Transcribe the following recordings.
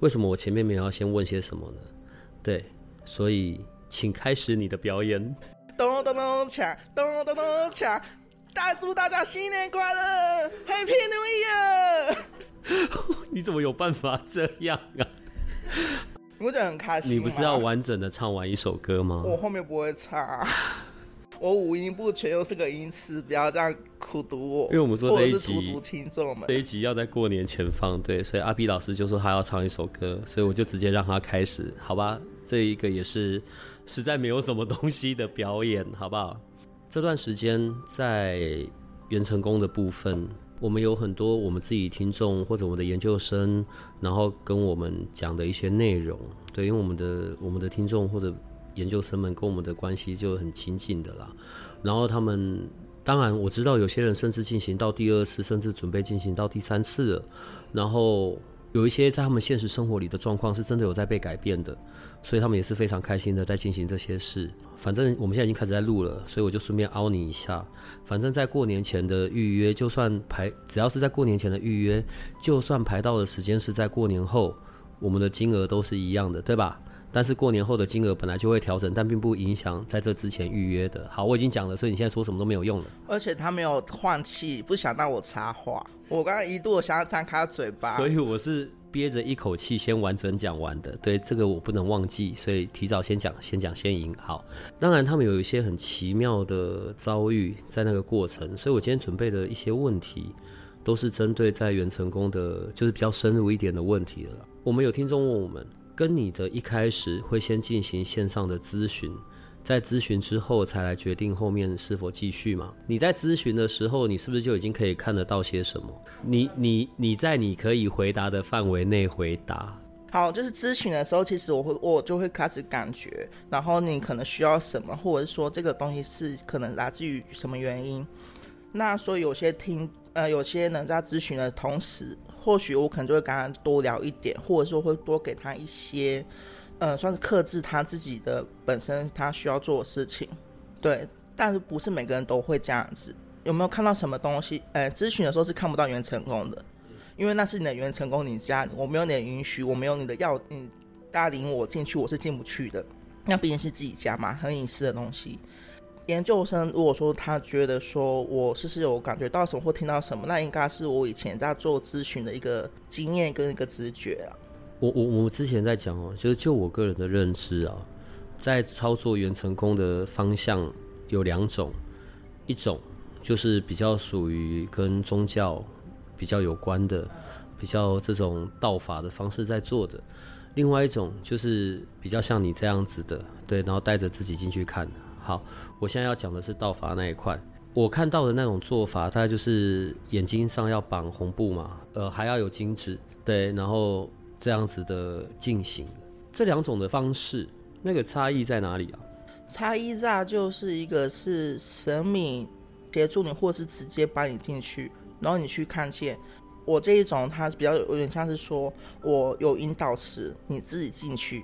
为什么我前面没有要先问些什么呢？对，所以请开始你的表演。咚咚咚锵，咚咚咚锵，大祝大家新年快乐，Happy New Year！你怎么有办法这样啊？我觉得很开心。你不是要完整的唱完一首歌吗？我后面不会唱，我五音不全，又是个音痴，不要这样苦读我。因为我们说这一集，荼毒听众们，这一集要在过年前放，对，所以阿 B 老师就说他要唱一首歌，所以我就直接让他开始，好吧？这一个也是实在没有什么东西的表演，好不好？这段时间在元成功的部分，我们有很多我们自己听众或者我们的研究生，然后跟我们讲的一些内容，对，因为我们的我们的听众或者研究生们跟我们的关系就很亲近的啦。然后他们当然我知道有些人甚至进行到第二次，甚至准备进行到第三次了。然后有一些在他们现实生活里的状况是真的有在被改变的。所以他们也是非常开心的在进行这些事。反正我们现在已经开始在录了，所以我就顺便凹你一下。反正，在过年前的预约，就算排，只要是在过年前的预约，就算排到的时间是在过年后，我们的金额都是一样的，对吧？但是过年后的金额本来就会调整，但并不影响在这之前预约的。好，我已经讲了，所以你现在说什么都没有用了。而且他没有换气，不想让我插话。我刚刚一度想要张开嘴巴，所以我是。憋着一口气先完整讲完的，对这个我不能忘记，所以提早先讲，先讲先赢。好，当然他们有一些很奇妙的遭遇在那个过程，所以我今天准备的一些问题都是针对在元成功的，就是比较深入一点的问题了。我们有听众问我们，跟你的一开始会先进行线上的咨询。在咨询之后才来决定后面是否继续嘛？你在咨询的时候，你是不是就已经可以看得到些什么？你你你在你可以回答的范围内回答。好，就是咨询的时候，其实我会我就会开始感觉，然后你可能需要什么，或者是说这个东西是可能来自于什么原因。那所以有些听呃有些人在咨询的同时，或许我可能就会跟他多聊一点，或者说会多给他一些。呃，算是克制他自己的本身他需要做的事情，对，但是不是每个人都会这样子。有没有看到什么东西？呃，咨询的时候是看不到原成功的，因为那是你的原成功，你家我没有你的允许，我没有你的要，你带领我进去，我是进不去的。那毕竟是自己家嘛，很隐私的东西。研究生如果说他觉得说我是是有感觉到什么或听到什么，那应该是我以前在做咨询的一个经验跟一个直觉啊。我我我之前在讲哦，就是就我个人的认知啊，在操作元成功的方向有两种，一种就是比较属于跟宗教比较有关的，比较这种道法的方式在做的；另外一种就是比较像你这样子的，对，然后带着自己进去看。好，我现在要讲的是道法那一块，我看到的那种做法，大概就是眼睛上要绑红布嘛，呃，还要有金纸，对，然后。这样子的进行，这两种的方式，那个差异在哪里啊？差异在就是一个是神明协助你，或是直接把你进去，然后你去看见。我这一种，它比较有点像是说，我有引导时，你自己进去，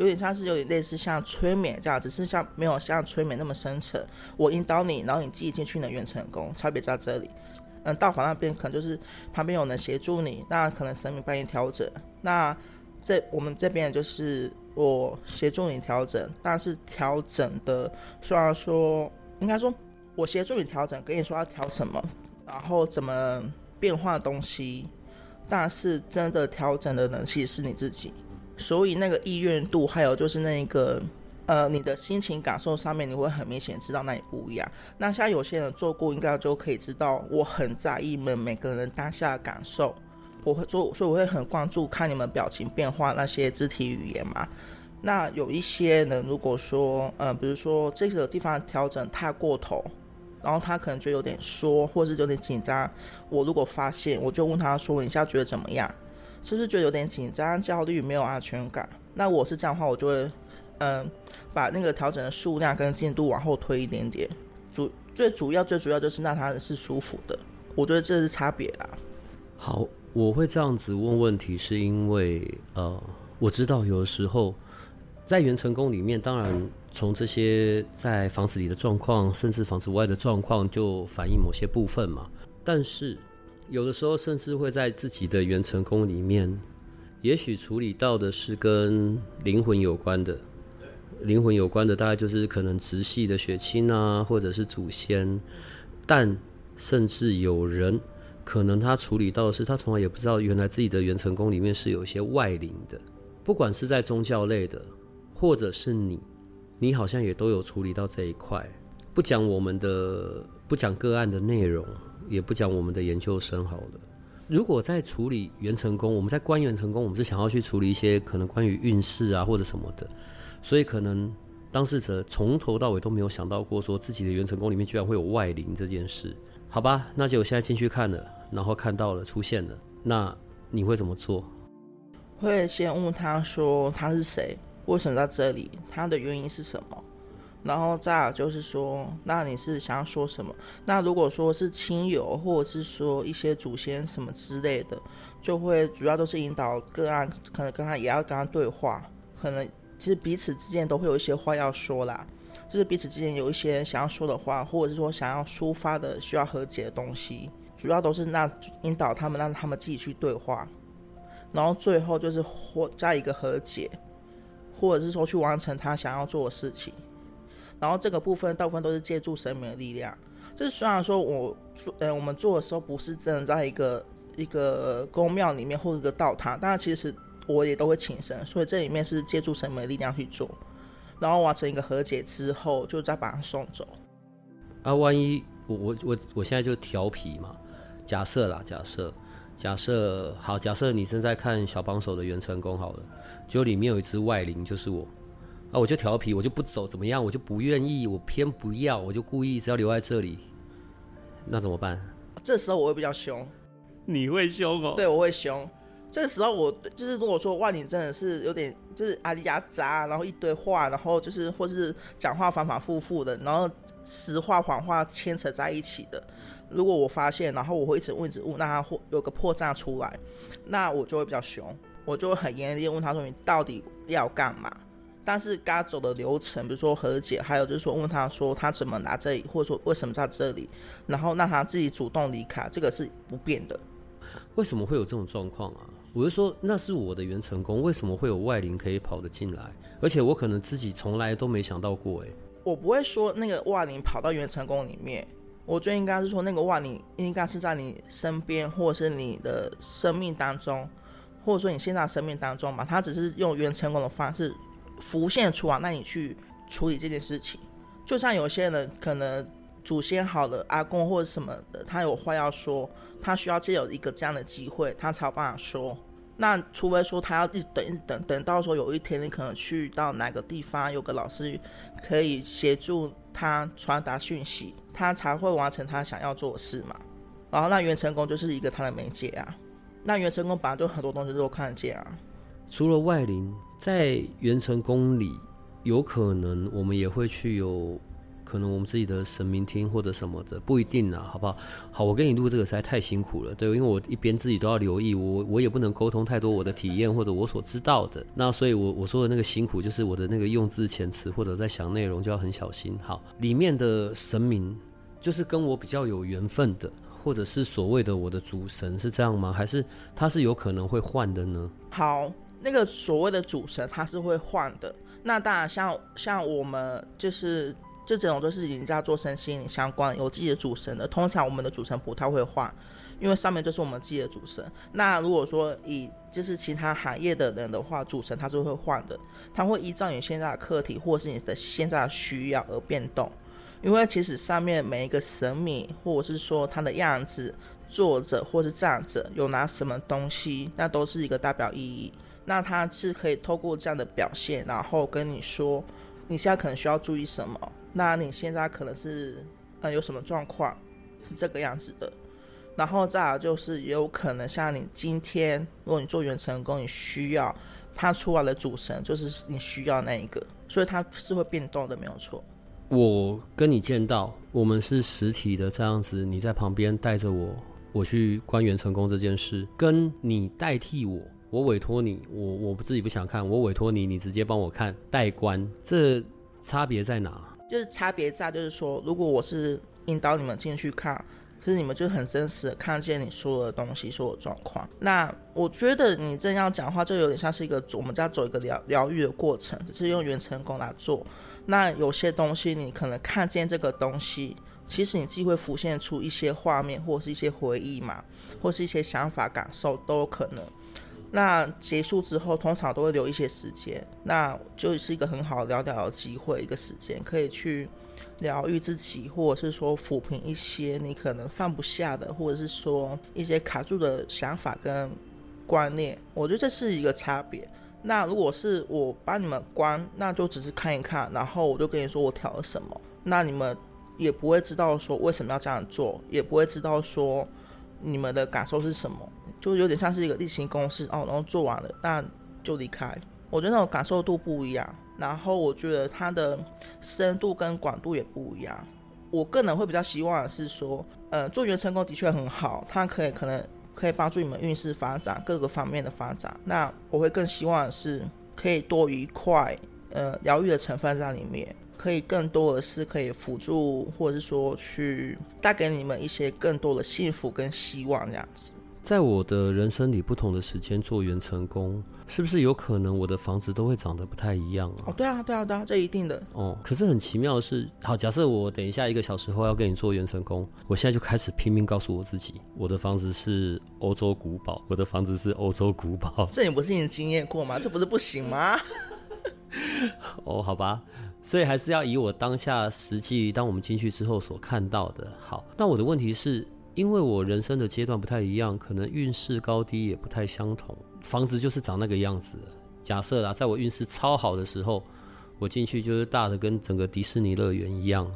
有点像是有点类似像催眠这样，只是像没有像催眠那么深层。我引导你，然后你自己进去能远成功，差别在这里。嗯，道法那边可能就是旁边有人协助你，那可能神明帮你调整。那这我们这边就是我协助你调整，但是调整的虽然说应该说我协助你调整，跟你说要调什么，然后怎么变化东西，但是真的调整的人其实是你自己，所以那个意愿度还有就是那个。呃，你的心情感受上面，你会很明显知道那里不一样。那像有些人做过，应该就可以知道，我很在意们每个人当下的感受。我会做，所以我会很关注看你们表情变化那些肢体语言嘛。那有一些人，如果说，呃，比如说这个地方调整太过头，然后他可能就有点缩，或是有点紧张。我如果发现，我就问他说：“你现在觉得怎么样？”是不是觉得有点紧张、焦虑、没有安全感？那我是这样的话，我就会嗯，把那个调整的数量跟进度往后推一点点。主最主要最主要就是让他是舒服的，我觉得这是差别啦。好，我会这样子问问题，是因为呃，我知道有的时候在元成功里面，当然从这些在房子里的状况，甚至房子外的状况，就反映某些部分嘛。但是有的时候，甚至会在自己的元成功里面，也许处理到的是跟灵魂有关的。灵魂有关的，大概就是可能直系的血亲啊，或者是祖先。但甚至有人，可能他处理到的是，他从来也不知道，原来自己的元成功里面是有一些外灵的。不管是在宗教类的，或者是你，你好像也都有处理到这一块。不讲我们的，不讲个案的内容，也不讲我们的研究生好了。如果在处理元成功，我们在观元成功，我们是想要去处理一些可能关于运势啊，或者什么的。所以可能当事者从头到尾都没有想到过，说自己的元成功里面居然会有外灵这件事，好吧？那就我现在进去看了，然后看到了出现了，那你会怎么做？会先问他说他是谁，为什么在这里，他的原因是什么？然后再就是说，那你是想要说什么？那如果说是亲友，或者是说一些祖先什么之类的，就会主要都是引导个案，可能跟他也要跟他对话，可能。其实彼此之间都会有一些话要说啦，就是彼此之间有一些想要说的话，或者是说想要抒发的需要和解的东西，主要都是那引导他们，让他们自己去对话，然后最后就是或加一个和解，或者是说去完成他想要做的事情。然后这个部分大部分都是借助神明的力量。就是虽然说我做，呃，我们做的时候不是真的在一个一个宫庙里面或者一个道堂，但是其实。我也都会请神，所以这里面是借助神明的力量去做，然后完成一个和解之后，就再把他送走。啊，万一我我我我现在就调皮嘛？假设啦，假设假设好，假设你正在看小帮手的元成功好了，就里面有一只外灵，就是我啊，我就调皮，我就不走，怎么样？我就不愿意，我偏不要，我就故意是要留在这里，那怎么办？这时候我会比较凶，你会凶哦？对，我会凶。这时候我就是如果说万宁真的是有点就是阿里亚杂，然后一堆话，然后就是或是讲话反反复复的，然后实话谎话牵扯在一起的，如果我发现，然后我会一直问一直问，那他或有个破绽出来，那我就会比较凶，我就会很严厉问他说你到底要干嘛？但是该走的流程，比如说和解，还有就是说问他说他怎么拿这里，或者说为什么在这里，然后让他自己主动离开，这个是不变的。为什么会有这种状况啊？我就说，那是我的原成功，为什么会有外灵可以跑得进来？而且我可能自己从来都没想到过，哎，我不会说那个外灵跑到原成功里面，我觉得应该是说那个外灵应该是在你身边，或者是你的生命当中，或者说你现在生命当中吧，他只是用原成功的方式浮现出来，那你去处理这件事情。就像有些人可能祖先好了，阿公或者什么的，他有话要说。他需要借有一个这样的机会，他才有办法说。那除非说他要一等一等，等到说有一天你可能去到哪个地方，有个老师可以协助他传达讯息，他才会完成他想要做的事嘛。然后那元成功就是一个他的媒介啊。那元成功本来就很多东西都看得见啊。除了外灵，在元成宫里，有可能我们也会去有。可能我们自己的神明厅或者什么的不一定啊，好不好？好，我跟你录这个实在太辛苦了，对，因为我一边自己都要留意，我我也不能沟通太多我的体验或者我所知道的，那所以，我我说的那个辛苦就是我的那个用字遣词或者在想内容就要很小心。好，里面的神明就是跟我比较有缘分的，或者是所谓的我的主神是这样吗？还是他是有可能会换的呢？好，那个所谓的主神他是会换的，那当然像像我们就是。这种都是人家做身心灵相关，有自己的主神的。通常我们的主神不太会换，因为上面就是我们自己的主神。那如果说以就是其他行业的人的话，主神他是会换的，他会依照你现在的课题或者是你的现在的需要而变动。因为其实上面每一个神明，或者是说他的样子、坐着或是站着，有拿什么东西，那都是一个代表意义。那他是可以透过这样的表现，然后跟你说，你现在可能需要注意什么。那你现在可能是，呃，有什么状况是这个样子的？然后再来就是也有可能像你今天，如果你做原成功，你需要他出来的主神就是你需要那一个，所以它是会变动的，没有错。我跟你见到，我们是实体的这样子，你在旁边带着我，我去观元成功这件事，跟你代替我，我委托你，我我自己不想看，我委托你，你直接帮我看代观，这差别在哪？就是差别在就是说，如果我是引导你们进去看。其实你们就很真实的看见你说的东西，说的状况。那我觉得你这样讲话，就有点像是一个我们在走一个疗疗愈的过程，只是用元成功来做。那有些东西你可能看见这个东西，其实你自己会浮现出一些画面，或是一些回忆嘛，或是一些想法感受都有可能。那结束之后，通常都会留一些时间，那就是一个很好聊聊的机会，一个时间可以去。疗愈自己，或者是说抚平一些你可能放不下的，或者是说一些卡住的想法跟观念，我觉得这是一个差别。那如果是我帮你们关，那就只是看一看，然后我就跟你说我调了什么，那你们也不会知道说为什么要这样做，也不会知道说你们的感受是什么，就有点像是一个例行公事哦，然后做完了那就离开。我觉得那种感受度不一样。然后我觉得它的深度跟广度也不一样。我个人会比较希望的是说，呃，做元成功的确很好，它可以可能可以帮助你们运势发展各个方面的发展。那我会更希望的是可以多一块呃疗愈的成分在里面，可以更多的是可以辅助或者是说去带给你们一些更多的幸福跟希望这样子。在我的人生里，不同的时间做元成功，是不是有可能我的房子都会长得不太一样啊？哦，对啊，对啊，对啊，这一定的。哦，可是很奇妙的是，好，假设我等一下一个小时后要跟你做元成功，我现在就开始拼命告诉我自己，我的房子是欧洲古堡，我的房子是欧洲古堡。这你不是已经经验过吗？这不是不行吗？哦，好吧，所以还是要以我当下实际，当我们进去之后所看到的。好，那我的问题是。因为我人生的阶段不太一样，可能运势高低也不太相同。房子就是长那个样子。假设啦，在我运势超好的时候，我进去就是大的跟整个迪士尼乐园一样；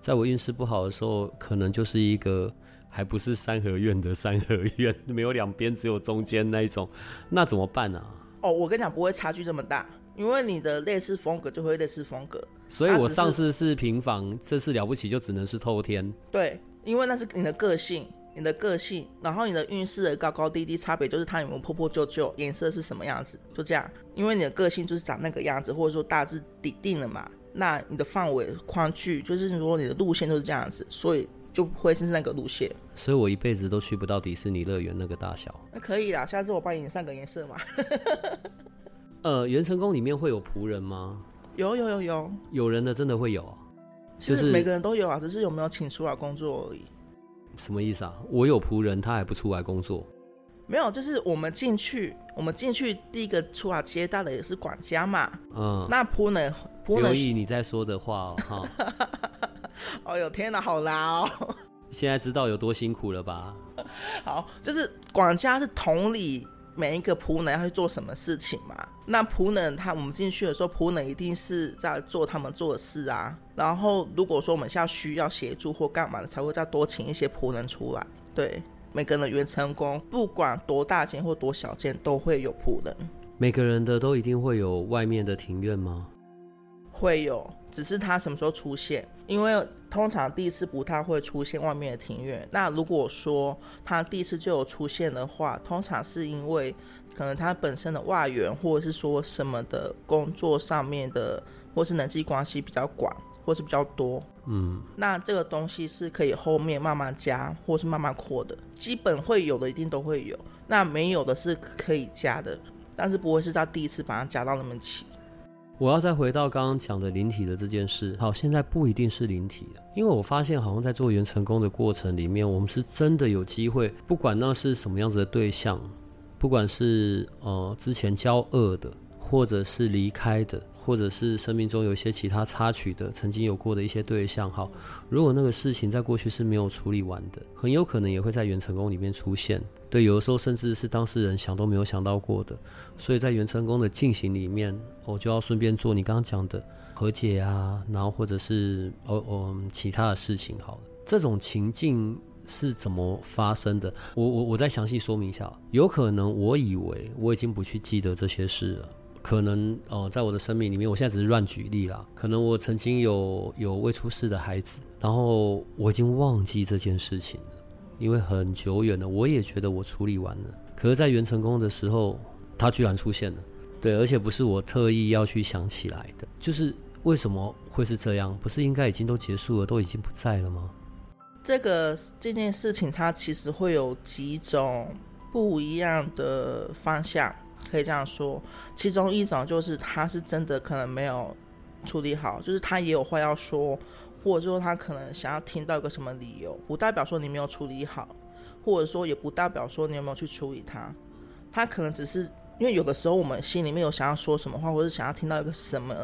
在我运势不好的时候，可能就是一个还不是三合院的三合院，没有两边，只有中间那一种。那怎么办呢？哦，我跟你讲，不会差距这么大，因为你的类似风格就会类似风格。所以我上次是平房，这次了不起就只能是透天。对。因为那是你的个性，你的个性，然后你的运势的高高低低差别就是它有没有破破旧旧，颜色是什么样子，就这样。因为你的个性就是长那个样子，或者说大致底定了嘛，那你的范围宽距就是说你的路线就是这样子，所以就会是那个路线。所以我一辈子都去不到迪士尼乐园那个大小。那可以啦，下次我帮你上个颜色嘛。呃，元成宫里面会有仆人吗？有有有有，有人的真的会有。其实每个人都有啊，只是有没有请出来工作而已。什么意思啊？我有仆人，他还不出来工作？没有，就是我们进去，我们进去第一个出来接待的也是管家嘛。嗯。那仆人，仆人。留意你在说的话哦，哈。哦 呦天哪，好拉哦！现在知道有多辛苦了吧？好，就是管家是同理。每一个仆人要去做什么事情嘛？那仆人他我们进去的时候，仆人一定是在做他们做的事啊。然后如果说我们现在需要协助或干嘛的，才会再多请一些仆人出来。对，每个人的原成功，不管多大件或多小件，都会有仆人。每个人的都一定会有外面的庭院吗？会有，只是他什么时候出现？因为通常第一次不太会出现外面的庭院。那如果说他第一次就有出现的话，通常是因为可能他本身的外援，或者是说什么的工作上面的，或是人际关系比较广，或是比较多。嗯，那这个东西是可以后面慢慢加，或是慢慢扩的。基本会有的一定都会有，那没有的是可以加的，但是不会是在第一次把它加到那么齐。我要再回到刚刚讲的灵体的这件事。好，现在不一定是灵体，因为我发现好像在做元成功的过程里面，我们是真的有机会，不管那是什么样子的对象，不管是呃之前交恶的。或者是离开的，或者是生命中有一些其他插曲的，曾经有过的一些对象，哈，如果那个事情在过去是没有处理完的，很有可能也会在元成功里面出现。对，有的时候甚至是当事人想都没有想到过的，所以在元成功的进行里面，我就要顺便做你刚刚讲的和解啊，然后或者是哦哦其他的事情，好了，这种情境是怎么发生的？我我我再详细说明一下。有可能我以为我已经不去记得这些事了，可能哦，在我的生命里面，我现在只是乱举例啦。可能我曾经有有未出世的孩子，然后我已经忘记这件事情了，因为很久远了。我也觉得我处理完了，可是，在元成功的时候，他居然出现了。对，而且不是我特意要去想起来的，就是为什么会是这样？不是应该已经都结束了，都已经不在了吗？这个这件事情，它其实会有几种不一样的方向，可以这样说。其中一种就是他是真的可能没有处理好，就是他也有话要说，或者说他可能想要听到一个什么理由，不代表说你没有处理好，或者说也不代表说你有没有去处理他，他可能只是。因为有的时候我们心里面有想要说什么话，或者想要听到一个什么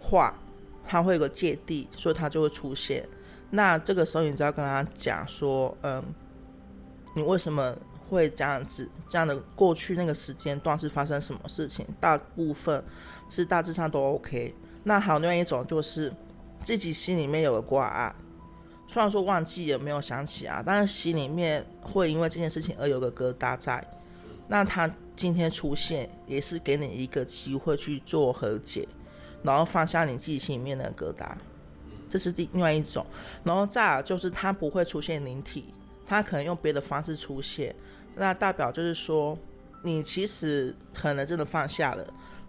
话，他会有个芥蒂，所以他就会出现。那这个时候，你只要跟他讲说，嗯，你为什么会这样子？这样的过去那个时间段是发生什么事情？大部分是大致上都 OK。那还有另外一种就是自己心里面有个挂碍，虽然说忘记也没有想起啊，但是心里面会因为这件事情而有个疙瘩在。那他今天出现，也是给你一个机会去做和解，然后放下你自己心里面的疙瘩，这是第另外一种。然后再就是他不会出现灵体，他可能用别的方式出现，那代表就是说你其实可能真的放下了，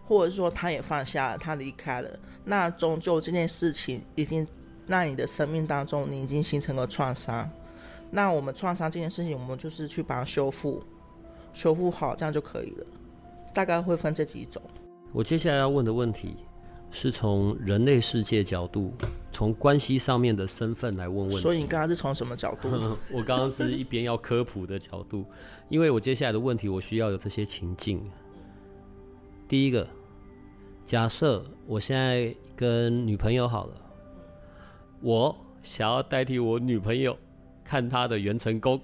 或者说他也放下了，他离开了。那终究这件事情已经让你的生命当中你已经形成了创伤，那我们创伤这件事情，我们就是去把它修复。修复好，这样就可以了。大概会分这几种。我接下来要问的问题，是从人类世界角度，从关系上面的身份来问问题。所以你刚刚是从什么角度？我刚刚是一边要科普的角度，因为我接下来的问题，我需要有这些情境。第一个，假设我现在跟女朋友好了，我想要代替我女朋友看她的元成功，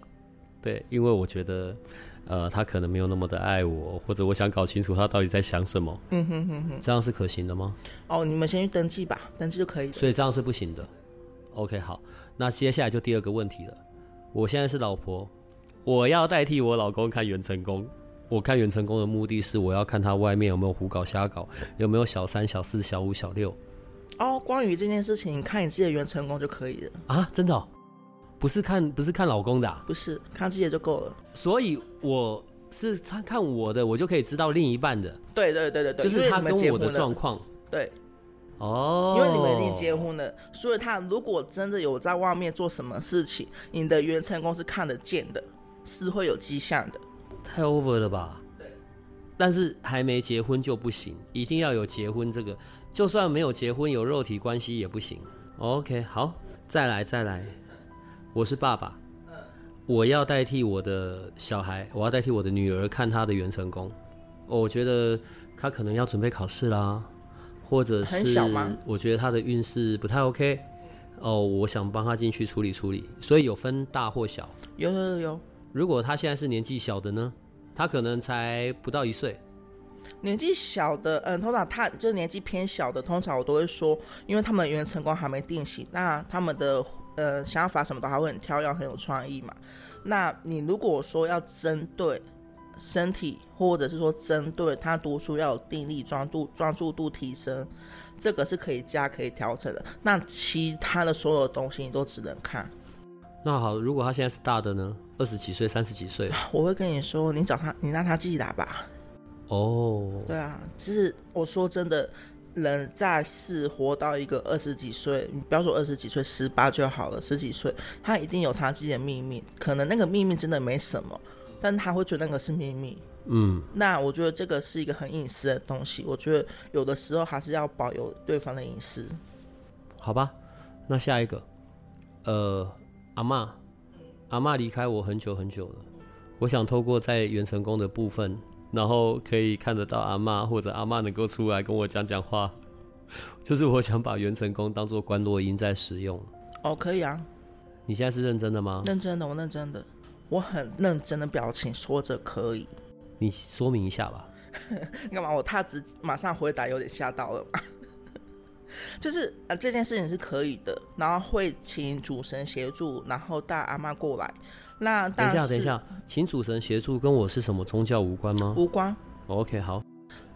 对，因为我觉得。呃，他可能没有那么的爱我，或者我想搞清楚他到底在想什么。嗯哼哼哼，这样是可行的吗？哦，你们先去登记吧，登记就可以。所以这样是不行的。OK，好，那接下来就第二个问题了。我现在是老婆，我要代替我老公看袁成功。我看袁成功的目的是，我要看他外面有没有胡搞瞎搞，有没有小三、小四、小五、小六。哦，关于这件事情，看你自己的袁成功就可以了。啊，真的？不是看不是看老公的，不是看自己的就够了。所以我是看看我的，我就可以知道另一半的。对对对对对，就是他跟我的状况。对，哦，因为你们已经结婚了，所以他如果真的有在外面做什么事情，你的原成功是看得见的，是会有迹象的。太 over 了吧？对。但是还没结婚就不行，一定要有结婚这个，就算没有结婚，有肉体关系也不行。OK，好，再来再来。我是爸爸，我要代替我的小孩，我要代替我的女儿看她的元成功。我觉得她可能要准备考试啦，或者是我觉得她的运势不太 OK。哦，我想帮她进去处理处理，所以有分大或小。有有有有。如果她现在是年纪小的呢？她可能才不到一岁。年纪小的，嗯，通常他就是年纪偏小的，通常我都会说，因为他们原成功还没定型，那他们的。呃，想法什么的还会很挑，要很有创意嘛。那你如果说要针对身体，或者是说针对他读书要有定力、专注、专注度提升，这个是可以加、可以调整的。那其他的所有东西你都只能看。那好，如果他现在是大的呢？二十几岁、三十几岁，我会跟你说，你找他，你让他自己打吧。哦，对啊，其实我说真的。人在世活到一个二十几岁，你不要说二十几岁，十八就好了。十几岁，他一定有他自己的秘密，可能那个秘密真的没什么，但他会觉得那个是秘密。嗯，那我觉得这个是一个很隐私的东西，我觉得有的时候还是要保有对方的隐私。好吧，那下一个，呃，阿妈，阿妈离开我很久很久了，我想透过在元成功的部分。然后可以看得到阿妈，或者阿妈能够出来跟我讲讲话，就是我想把元成功当做关落音在使用。哦，可以啊。你现在是认真的吗？认真的，我认真的，我很认真的表情说着可以。你说明一下吧。干嘛？我太直，马上回答有点吓到了 就是呃这件事情是可以的，然后会请主神协助，然后带阿妈过来。那等一下，等一下，请主神协助跟我是什么宗教无关吗？无关。OK，好。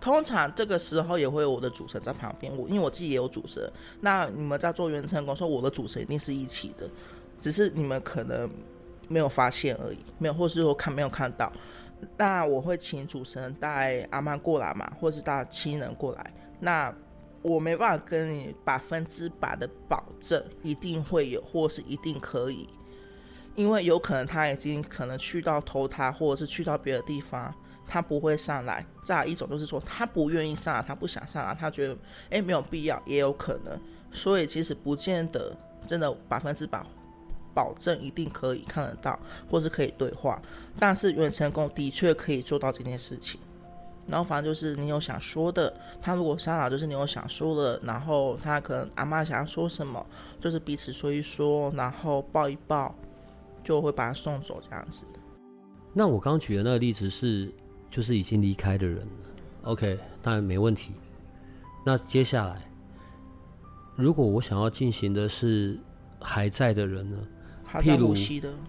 通常这个时候也会有我的主神在旁边，我因为我自己也有主神。那你们在做元成功，说我的主神一定是一起的，只是你们可能没有发现而已，没有，或是说看没有看到。那我会请主神带阿曼过来嘛，或者是带亲人过来。那我没办法跟你百分之百的保证一定会有，或是一定可以。因为有可能他已经可能去到投胎，或者是去到别的地方，他不会上来。再一种就是说，他不愿意上来，他不想上来，他觉得诶没有必要，也有可能。所以其实不见得真的百分之百保证一定可以看得到，或是可以对话。但是远成功的确可以做到这件事情。然后反正就是你有想说的，他如果上来就是你有想说的，然后他可能阿妈想要说什么，就是彼此说一说，然后抱一抱。就会把他送走这样子。那我刚举的那个例子是，就是已经离开的人了。OK，当然没问题。那接下来，如果我想要进行的是还在的人呢？譬如，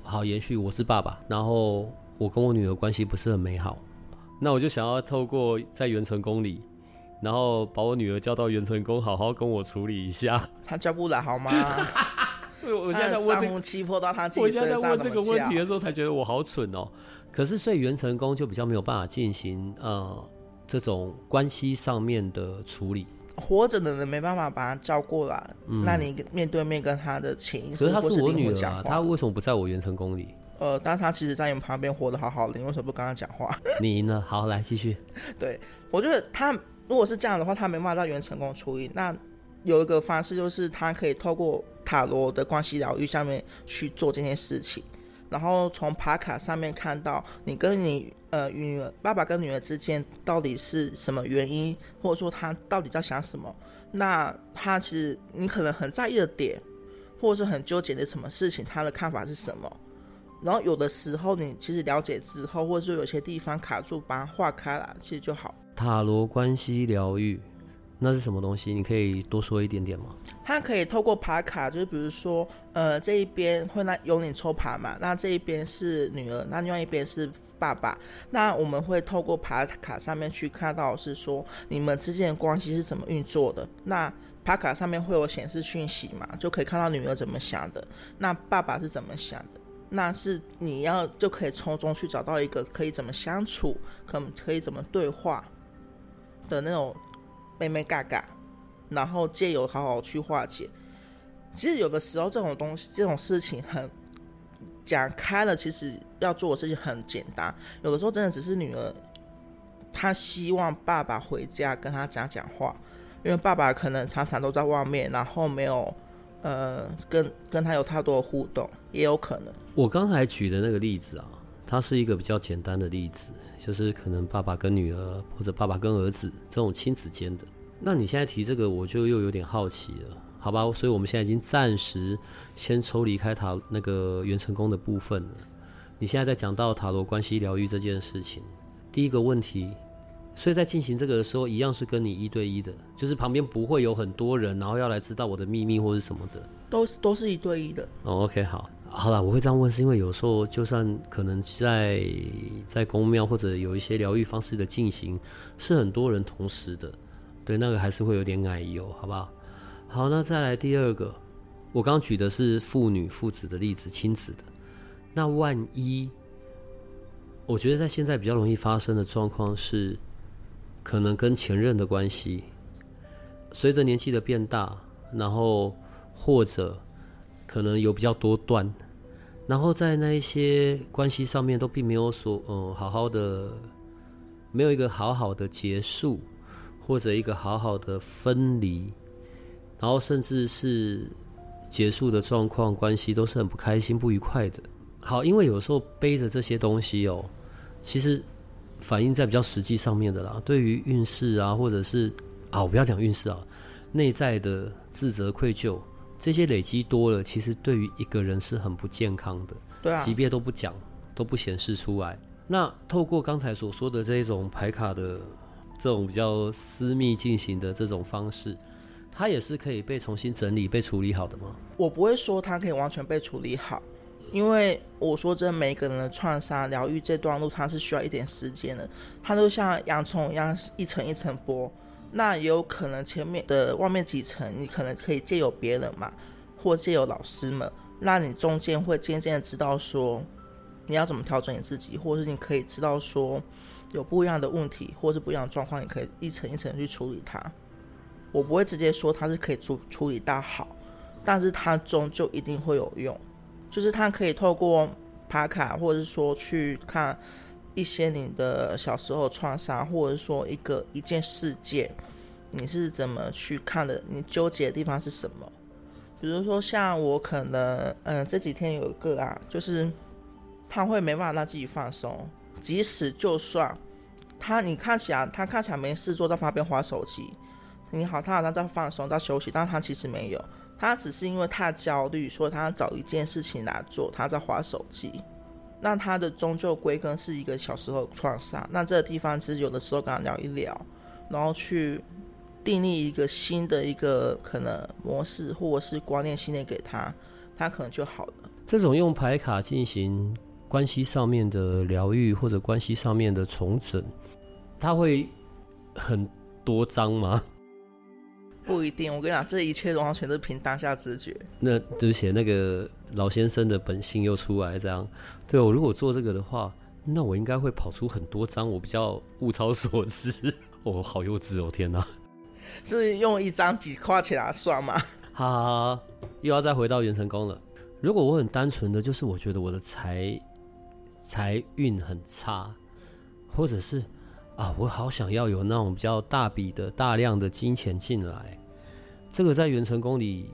好延续，我是爸爸，然后我跟我女儿关系不是很美好，那我就想要透过在元成宫里，然后把我女儿叫到元成宫，好好跟我处理一下。她叫不来好吗？我现在问这个，我现在问这个问题的时候，才觉得我好蠢哦。可是，所以元成功就比较没有办法进行呃这种关系上面的处理。活着的人没办法把他叫过来，那你面对面跟他的潜意识，可是他是我女儿，他为什么不在我元成功里？呃，但他其实在你旁边活得好好的，你为什么不跟他讲话？你赢了？好，来继续。对，我觉得他如果是这样的话，他没办法到元成功处理。那有一个方式就是他可以透过。塔罗的关系疗愈上面去做这件事情，然后从爬卡上面看到你跟你呃女儿爸爸跟女儿之间到底是什么原因，或者说他到底在想什么？那他其实你可能很在意的点，或者是很纠结的什么事情，他的看法是什么？然后有的时候你其实了解之后，或者说有些地方卡住，把它化开了，其实就好。塔罗关系疗愈。那是什么东西？你可以多说一点点吗？它可以透过爬卡，就是比如说，呃，这一边会那由你抽牌嘛，那这一边是女儿，那另外一边是爸爸。那我们会透过爬卡上面去看到，是说你们之间的关系是怎么运作的。那爬卡上面会有显示讯息嘛，就可以看到女儿怎么想的，那爸爸是怎么想的，那是你要就可以从中去找到一个可以怎么相处，可可以怎么对话的那种。妹妹嘎嘎，然后借由好好去化解。其实有的时候这种东西，这种事情很讲开了，其实要做的事情很简单。有的时候真的只是女儿，她希望爸爸回家跟她讲讲话，因为爸爸可能常常都在外面，然后没有呃跟跟他有太多的互动，也有可能。我刚才举的那个例子啊，它是一个比较简单的例子。就是可能爸爸跟女儿，或者爸爸跟儿子这种亲子间的。那你现在提这个，我就又有点好奇了，好吧？所以我们现在已经暂时先抽离开塔那个元成功的部分了。你现在在讲到塔罗关系疗愈这件事情，第一个问题，所以在进行这个的时候，一样是跟你一对一的，就是旁边不会有很多人，然后要来知道我的秘密或者什么的，都是都是一对一的。哦，OK，好。好了，我会这样问，是因为有时候就算可能在在公庙或者有一些疗愈方式的进行，是很多人同时的，对那个还是会有点矮油，好不好？好，那再来第二个，我刚举的是父女父子的例子，亲子的。那万一，我觉得在现在比较容易发生的状况是，可能跟前任的关系，随着年纪的变大，然后或者。可能有比较多段，然后在那一些关系上面都并没有所嗯好好的，没有一个好好的结束，或者一个好好的分离，然后甚至是结束的状况，关系都是很不开心、不愉快的。好，因为有时候背着这些东西哦，其实反映在比较实际上面的啦。对于运势啊，或者是啊，我不要讲运势啊，内在的自责、愧疚。这些累积多了，其实对于一个人是很不健康的。对啊，级别都不讲，都不显示出来。那透过刚才所说的这种排卡的这种比较私密进行的这种方式，它也是可以被重新整理、被处理好的吗？我不会说它可以完全被处理好，因为我说真，每个人的创伤疗愈这段路，它是需要一点时间的。它就像洋葱一样，一层一层剥。那也有可能前面的外面几层，你可能可以借由别人嘛，或借由老师们，那你中间会渐渐的知道说，你要怎么调整你自己，或者是你可以知道说，有不一样的问题，或者是不一样的状况，你可以一层一层去处理它。我不会直接说它是可以处处理到好，但是它终究一定会有用，就是它可以透过爬卡，或者是说去看。一些你的小时候创伤，或者说一个一件事件，你是怎么去看的？你纠结的地方是什么？比如说像我可能，嗯，这几天有一个啊，就是他会没办法让自己放松，即使就算他你看起来他看起来没事做，在旁边划手机，你好，他好像在放松在休息，但他其实没有，他只是因为太焦虑，所以他找一件事情来做，他在划手机。那他的终究归根是一个小时候创伤，那这个地方其实有的时候跟他聊一聊，然后去订立一个新的一个可能模式或者是观念信念给他，他可能就好了。这种用牌卡进行关系上面的疗愈或者关系上面的重整，他会很多张吗？不一定，我跟你讲，这一切完全都是凭当下直觉。那而且那个老先生的本性又出来，这样，对我如果做这个的话，那我应该会跑出很多张，我比较物超所值。哦，好幼稚哦，天哪！是用一张几块钱来算吗？哈，又要再回到元成功了。如果我很单纯的就是我觉得我的财财运很差，或者是啊，我好想要有那种比较大笔的大量的金钱进来。这个在元成功里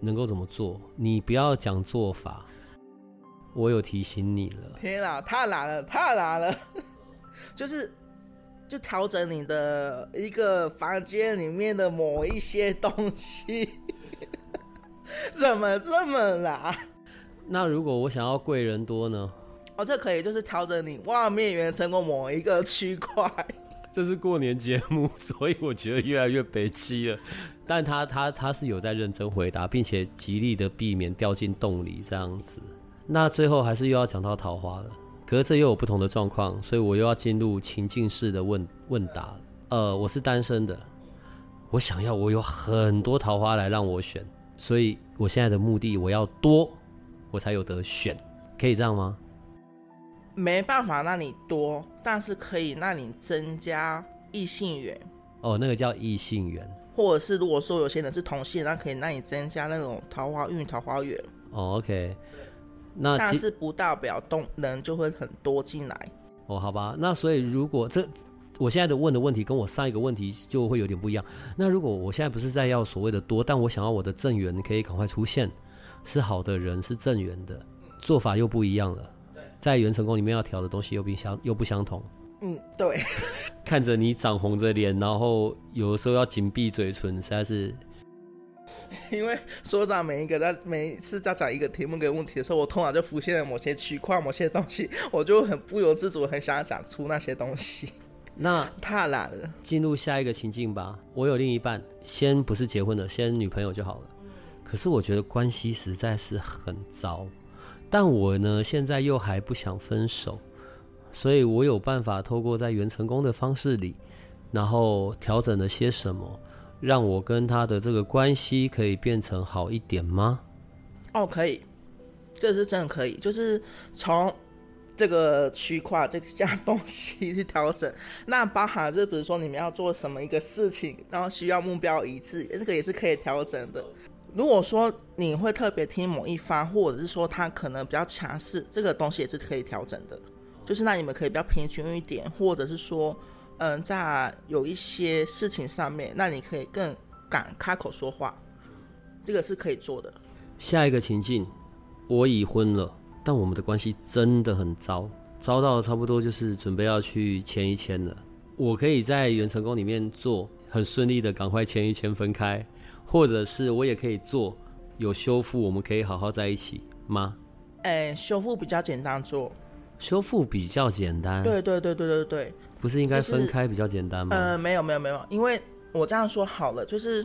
能够怎么做？你不要讲做法，我有提醒你了。天啊，太难了，太难了！就是就调整你的一个房间里面的某一些东西，怎么这么难？那如果我想要贵人多呢？哦，这可以，就是调整你外面元成功某一个区块。这是过年节目，所以我觉得越来越悲戚了。但他他他是有在认真回答，并且极力的避免掉进洞里这样子。那最后还是又要讲到桃花了，可是这又有不同的状况，所以我又要进入情境式的问问答。呃，我是单身的，我想要我有很多桃花来让我选，所以我现在的目的我要多，我才有得选，可以这样吗？没办法让你多，但是可以让你增加异性缘。哦，那个叫异性缘，或者是如果说有些人是同性，那可以让你增加那种桃花运、桃花缘。哦，OK，那但是不代表动人就会很多进来。哦，好吧，那所以如果这我现在的问的问题跟我上一个问题就会有点不一样。那如果我现在不是在要所谓的多，但我想要我的正缘可以赶快出现，是好的人是正缘的做法又不一样了。在元成功里面要调的东西又不相又不相同。嗯，对。看着你长红着脸，然后有的时候要紧闭嘴唇，实在是。因为所长每一个在每一次在讲一个题目、一个问题的时候，我通常就浮现了某些区块、某些东西，我就很不由自主，很想要讲出那些东西。那 太难了。进入下一个情境吧。我有另一半，先不是结婚的，先女朋友就好了。可是我觉得关系实在是很糟。但我呢，现在又还不想分手，所以我有办法透过在原成功的方式里，然后调整了些什么，让我跟他的这个关系可以变成好一点吗？哦，可以，这是真的可以，就是从这个区块这项东西去调整。那包含就比如说你们要做什么一个事情，然后需要目标一致，那个也是可以调整的。如果说你会特别听某一方，或者是说他可能比较强势，这个东西也是可以调整的。就是那你们可以比较平均一点，或者是说，嗯，在有一些事情上面，那你可以更敢开口说话，这个是可以做的。下一个情境，我已婚了，但我们的关系真的很糟，糟到差不多就是准备要去签一签了。我可以在元成功里面做，很顺利的赶快签一签分开。或者是我也可以做有修复，我们可以好好在一起吗？哎，修复比较简单做，修复比较简单。对对对对对对，不是应该分开比较简单吗？呃，没有没有没有，因为我这样说好了，就是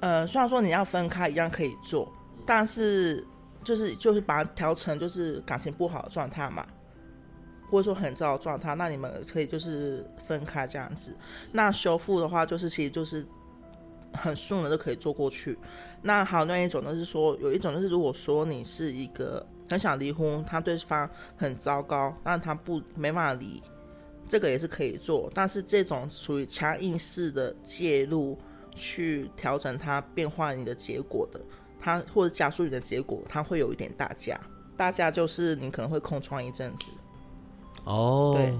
呃，虽然说你要分开一样可以做，但是就是就是把它调成就是感情不好的状态嘛，或者说很糟的状态，那你们可以就是分开这样子。那修复的话，就是其实就是很顺的就可以做过去。那还有另外一种呢，是说有一种就是如果说你是一个很想离婚，他对方很糟糕，但他不没办法离，这个也是可以做，但是这种属于强硬式的介入。去调整它变化你的结果的，它或者加速你的结果，它会有一点大架。大架就是你可能会空窗一阵子。哦，对，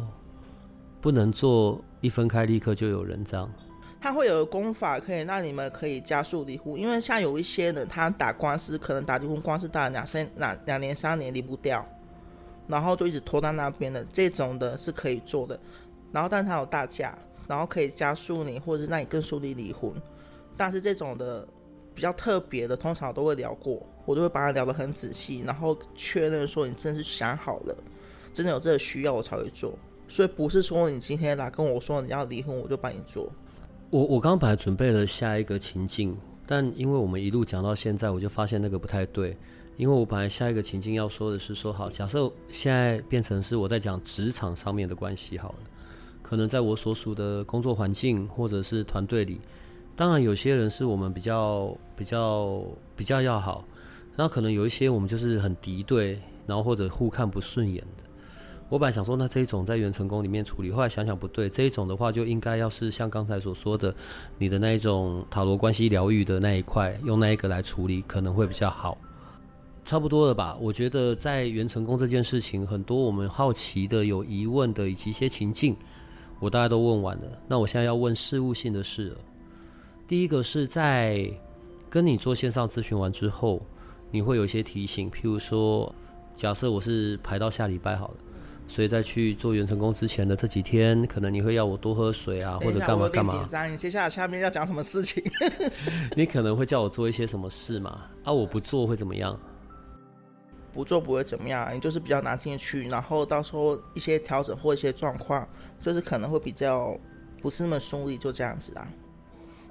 不能做一分开立刻就有人这样。它会有功法可以让你们可以加速离婚，因为像有一些人他打官司可能打离婚官司打了两三两两年三年离不掉，然后就一直拖到那边的，这种的是可以做的。然后但他有大架。然后可以加速你，或者是让你更顺利离婚。但是这种的比较特别的，通常都会聊过，我都会把它聊得很仔细，然后确认说你真的是想好了，真的有这个需要我才会做。所以不是说你今天来跟我说你要离婚，我就帮你做。我我刚刚本来准备了下一个情境，但因为我们一路讲到现在，我就发现那个不太对。因为我本来下一个情境要说的是说好，假设现在变成是我在讲职场上面的关系好了。可能在我所属的工作环境或者是团队里，当然有些人是我们比较比较比较要好，然后可能有一些我们就是很敌对，然后或者互看不顺眼的。我本来想说，那这一种在元成功里面处理，后来想想不对，这一种的话就应该要是像刚才所说的，你的那一种塔罗关系疗愈的那一块，用那一个来处理可能会比较好。差不多了吧？我觉得在元成功这件事情，很多我们好奇的、有疑问的，以及一些情境。我大家都问完了，那我现在要问事务性的事了。第一个是在跟你做线上咨询完之后，你会有一些提醒，譬如说，假设我是排到下礼拜好了，所以在去做元成功之前的这几天，可能你会要我多喝水啊，或者干嘛干嘛。紧张，你接下来下面要讲什么事情？你可能会叫我做一些什么事嘛？啊，我不做会怎么样？不做不会怎么样，你就是比较难进去，然后到时候一些调整或一些状况，就是可能会比较不是那么顺利，就这样子啊。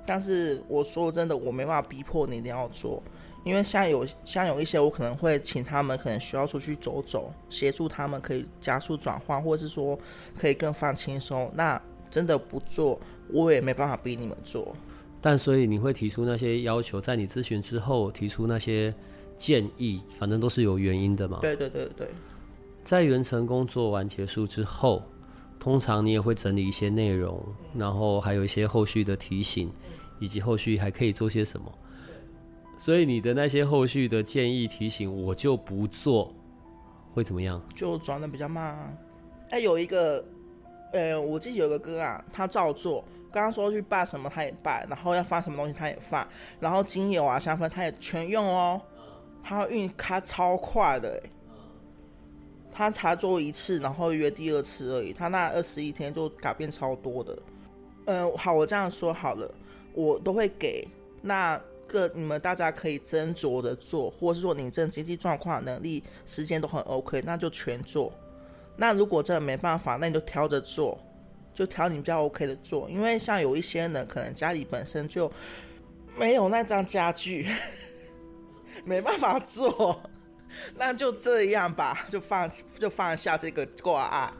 但是我说真的，我没办法逼迫你一定要做，因为像有像有一些我可能会请他们，可能需要出去走走，协助他们可以加速转换，或者是说可以更放轻松。那真的不做，我也没办法逼你们做。但所以你会提出那些要求，在你咨询之后提出那些。建议反正都是有原因的嘛。对对对对，在原成工作完结束之后，通常你也会整理一些内容，然后还有一些后续的提醒，以及后续还可以做些什么。所以你的那些后续的建议提醒，我就不做，会怎么样？就转的比较慢。啊哎，有一个，呃，我自己有个哥啊，他照做，刚刚说去拜什么他也拜，然后要发什么东西他也发，然后精油啊香氛他也全用哦。他运开超快的，他才做一次，然后约第二次而已。他那二十一天就改变超多的。嗯，好，我这样说好了，我都会给那个你们大家可以斟酌的做，或者是说你这经济状况、能力、时间都很 OK，那就全做。那如果真的没办法，那你就挑着做，就挑你比较 OK 的做。因为像有一些人可能家里本身就没有那张家具。没办法做，那就这样吧，就放就放下这个挂案。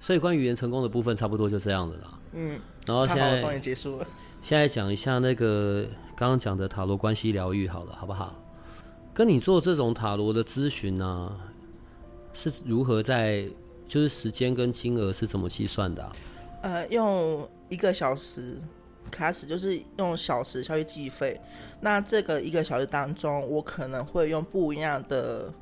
所以关于语言成功的部分，差不多就这样子啦。嗯，然后现在终于结束了。现在讲一下那个刚刚讲的塔罗关系疗愈，好了，好不好？跟你做这种塔罗的咨询呢，是如何在就是时间跟金额是怎么计算的？呃，用一个小时。开始就是用小时消费计费，那这个一个小时当中，我可能会用不一样的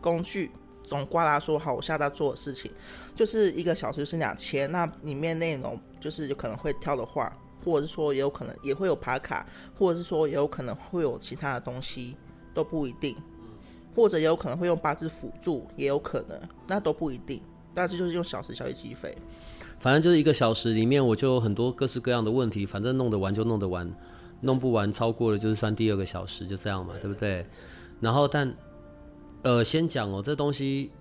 工具。总挂拉说好，我下在做的事情就是一个小时是两千，那里面内容就是有可能会跳的话，或者是说也有可能也会有爬卡，或者是说也有可能会有其他的东西，都不一定。或者也有可能会用八字辅助，也有可能，那都不一定。但是就是用小时消费计费。反正就是一个小时里面，我就有很多各式各样的问题，反正弄得完就弄得完，弄不完超过了就是算第二个小时，就这样嘛，对不对？然后但，呃，先讲哦，这东西，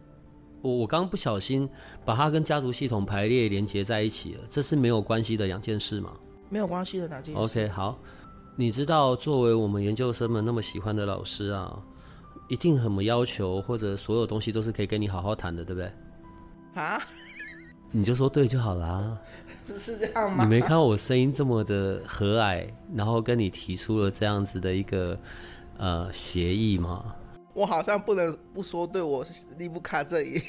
我我刚不小心把它跟家族系统排列连接在一起了，这是没有关系的两件事嘛？没有关系的两件事。OK，好，你知道，作为我们研究生们那么喜欢的老师啊，一定很么要求，或者所有东西都是可以跟你好好谈的，对不对？啊，你就说对就好啦。是这样吗？你没看到我声音这么的和蔼，然后跟你提出了这样子的一个呃协议吗？我好像不能不说对我离不开这里。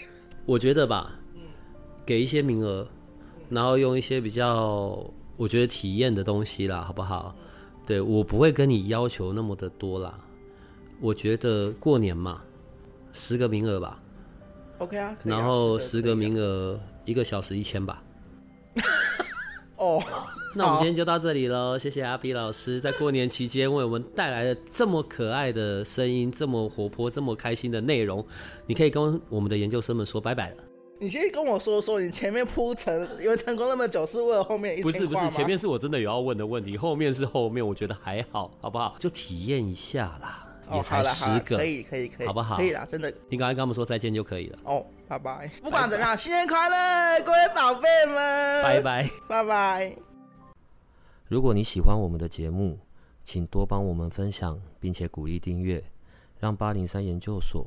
我觉得吧，给一些名额，然后用一些比较我觉得体验的东西啦，好不好？对我不会跟你要求那么的多啦。我觉得过年嘛，十个名额吧，OK 啊，然后十个名额，一个小时一千吧。哦，那我们今天就到这里喽，谢谢阿比老师在过年期间为我们带来了这么可爱的声音，这么活泼、这么开心的内容。你可以跟我们的研究生们说拜拜了。你先跟我说说，你前面铺陈因为成功那么久，是为了后面一不是不是，前面是我真的有要问的问题，后面是后面，我觉得还好，好不好？就体验一下啦，哦，也才十个可，以可以可以，好不好可以啦，真的你刚才跟我们说再见就可以了，哦，拜拜。不管怎么样，新年快乐，各位宝贝们，拜拜。拜拜。如果你喜欢我们的节目，请多帮我们分享，并且鼓励订阅，让八零三研究所